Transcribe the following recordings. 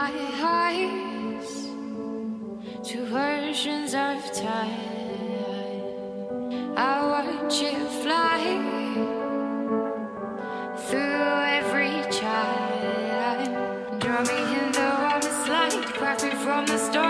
my eyes Two versions of time. I watch it fly Through every child Draw me in the water slide Craft me from the storm.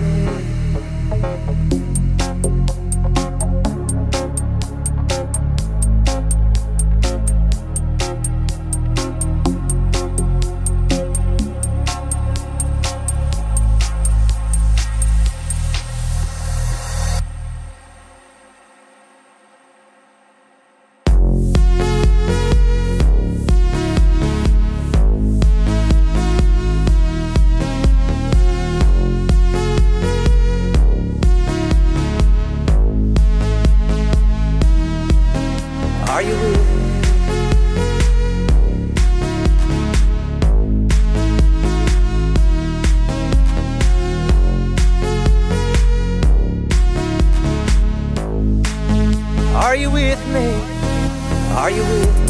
Are you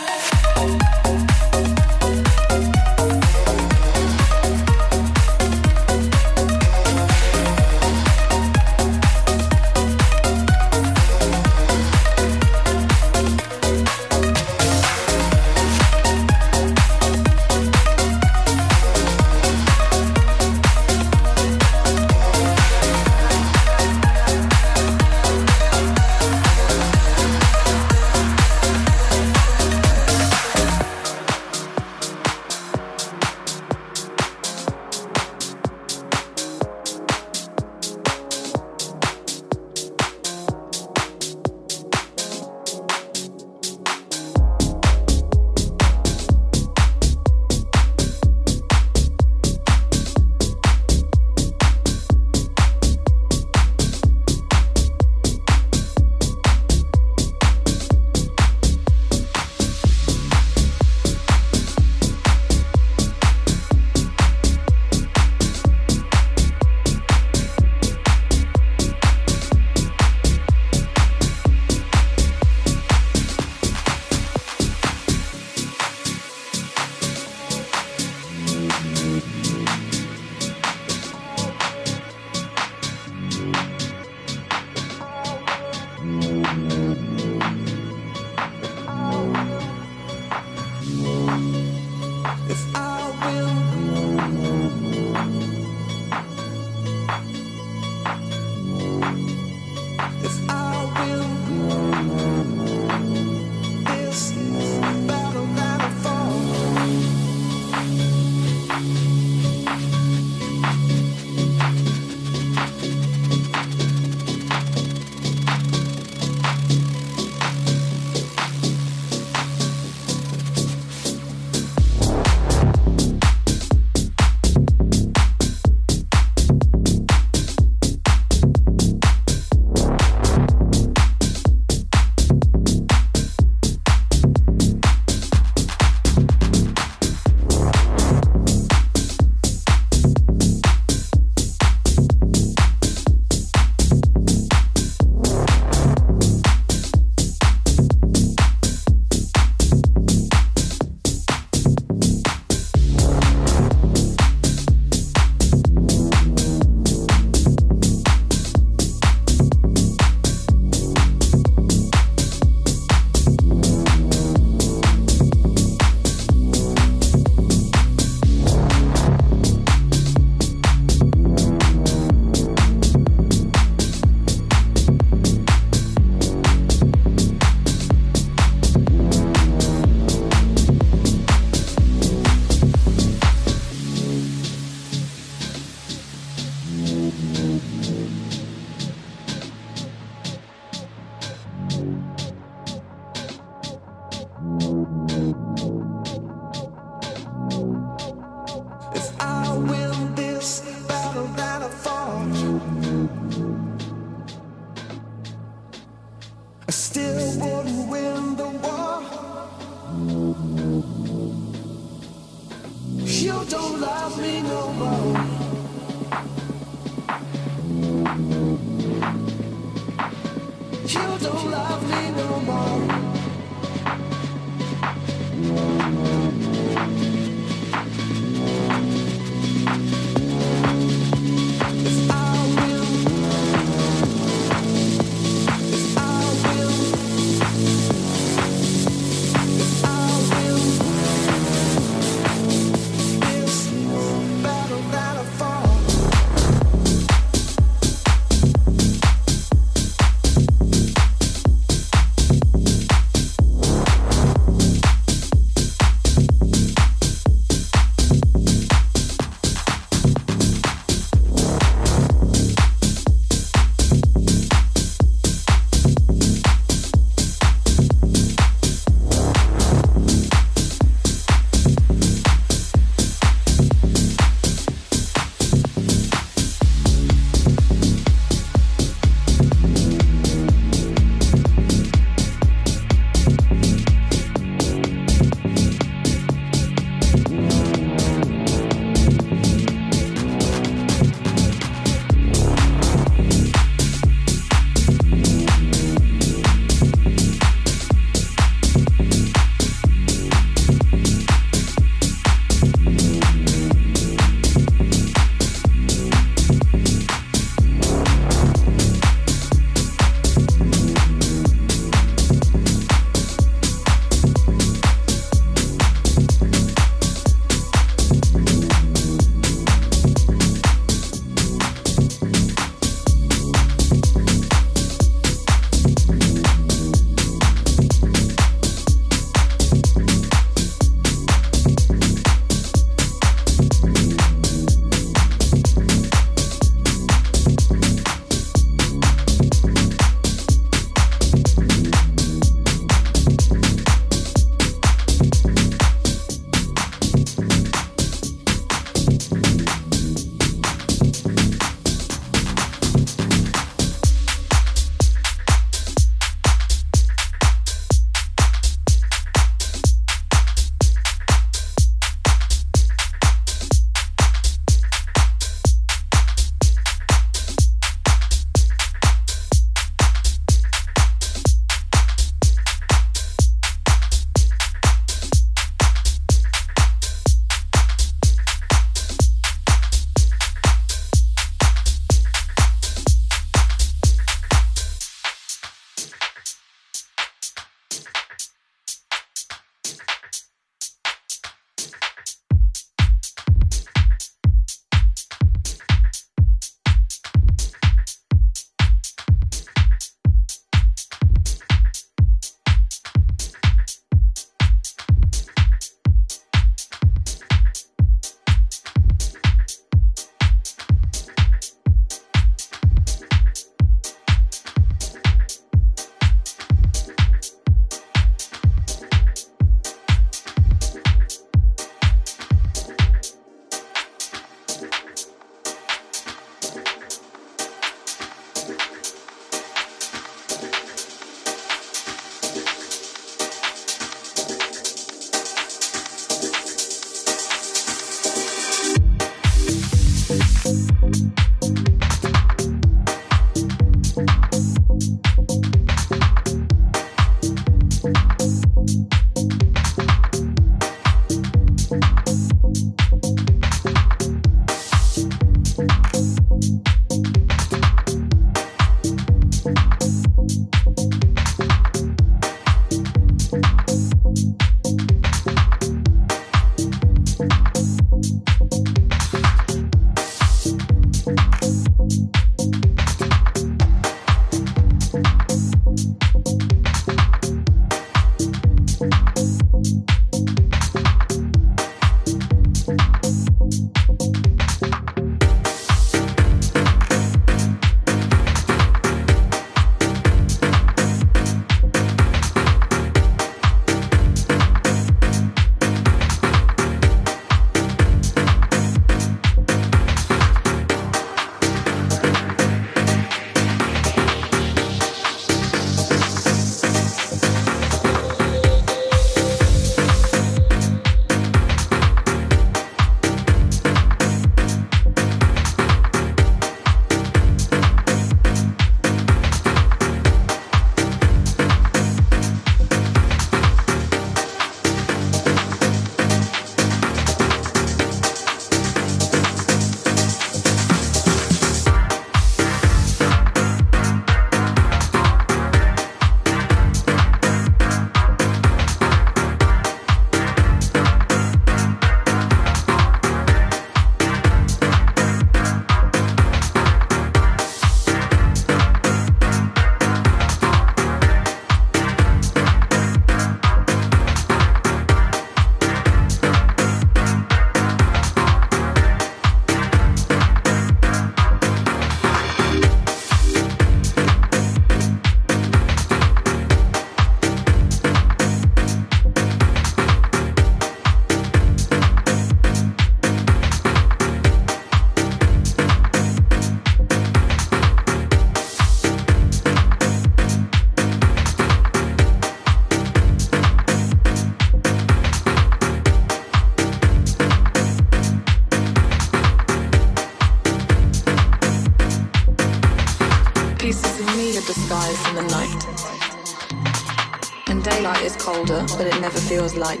never feels light.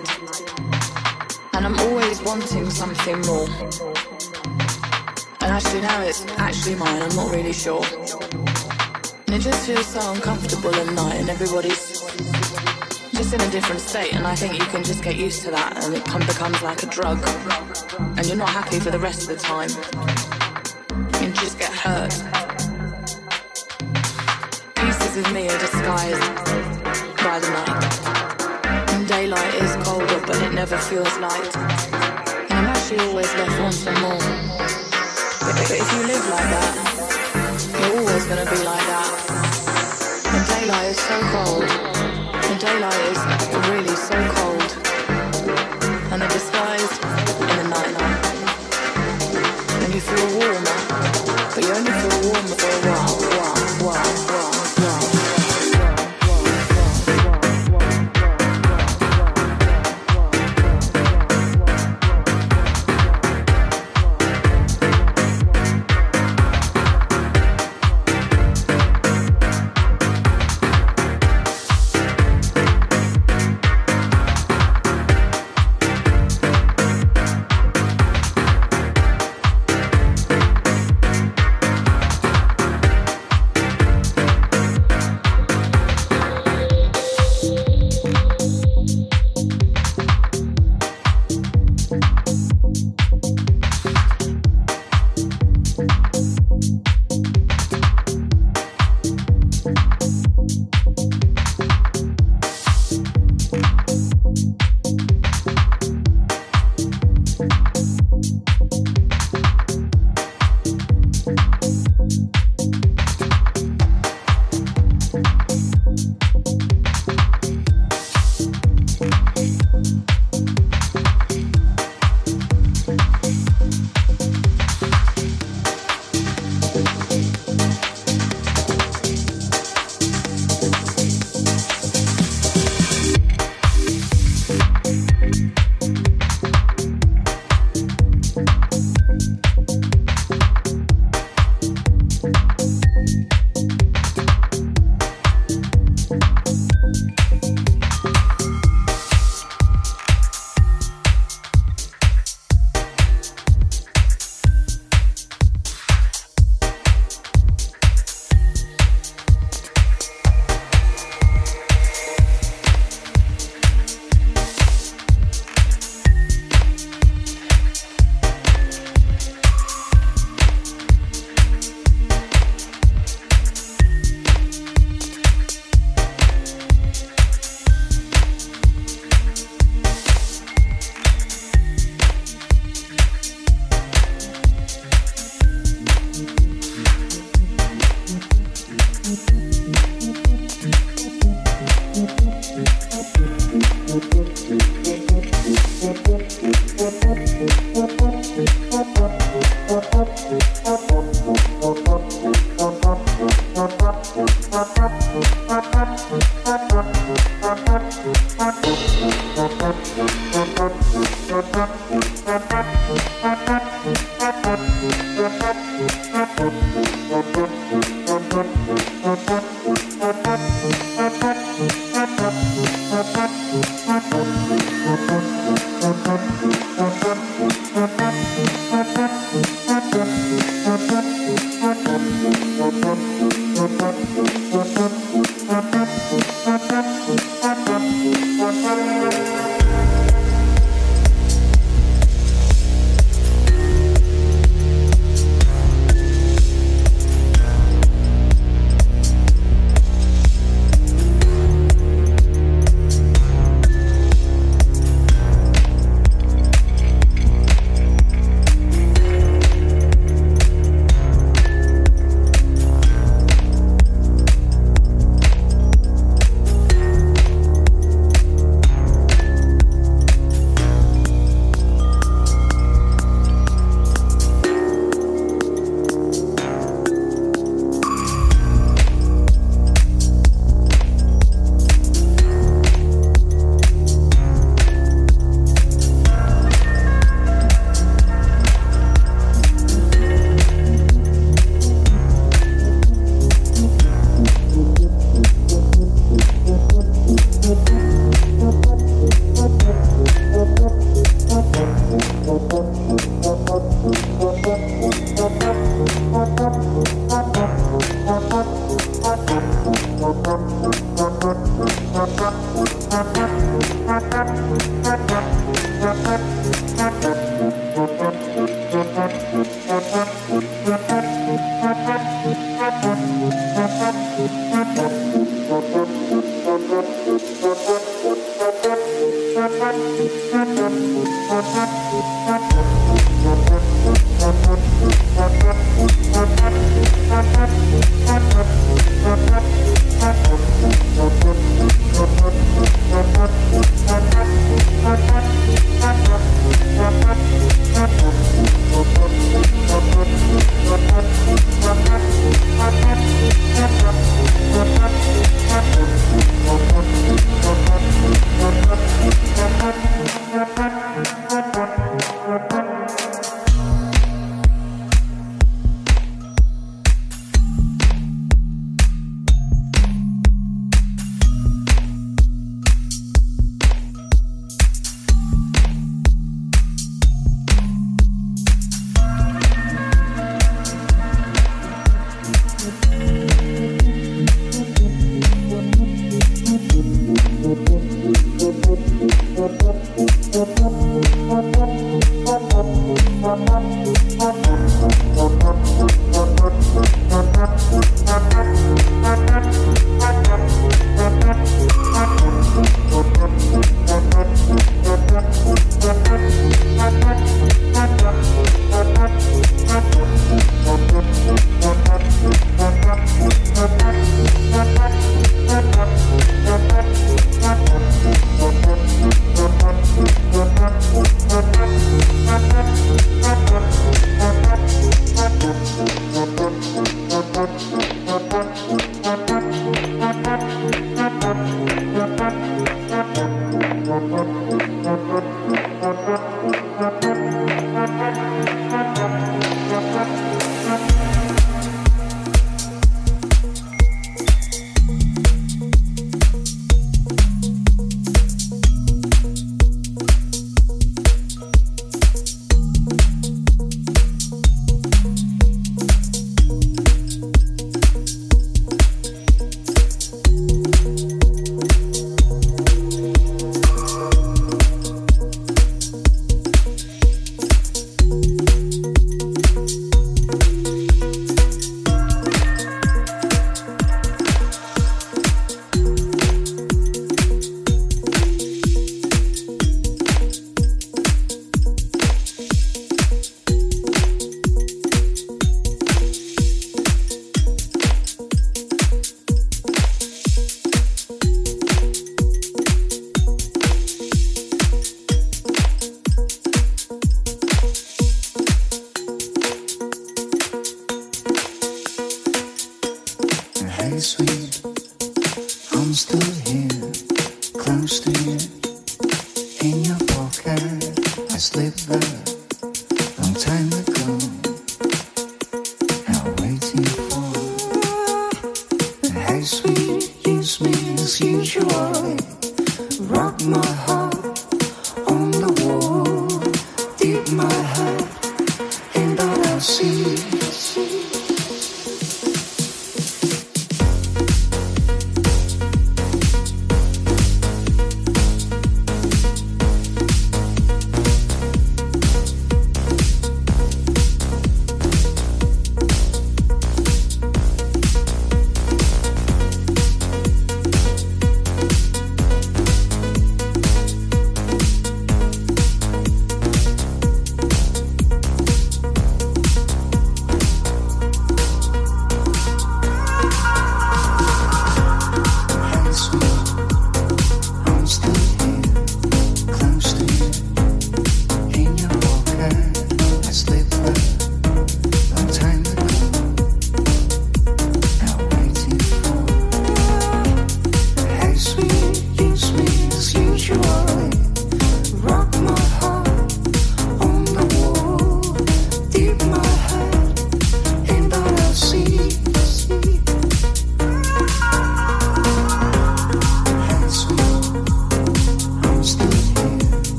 And I'm always wanting something more. And actually now it's actually mine, I'm not really sure. And it just feels so uncomfortable at night and everybody's just in a different state and I think you can just get used to that and it come, becomes like a drug. And you're not happy for the rest of the time. You just get hurt. Pieces of me are disguised by the night. Daylight is colder, but it never feels light. And I'm actually always left wanting more. But, but if you live like that, you're always gonna be like that. And daylight is so cold. And daylight is really so cold. And they're disguised in the night. And you feel warmer, Oh,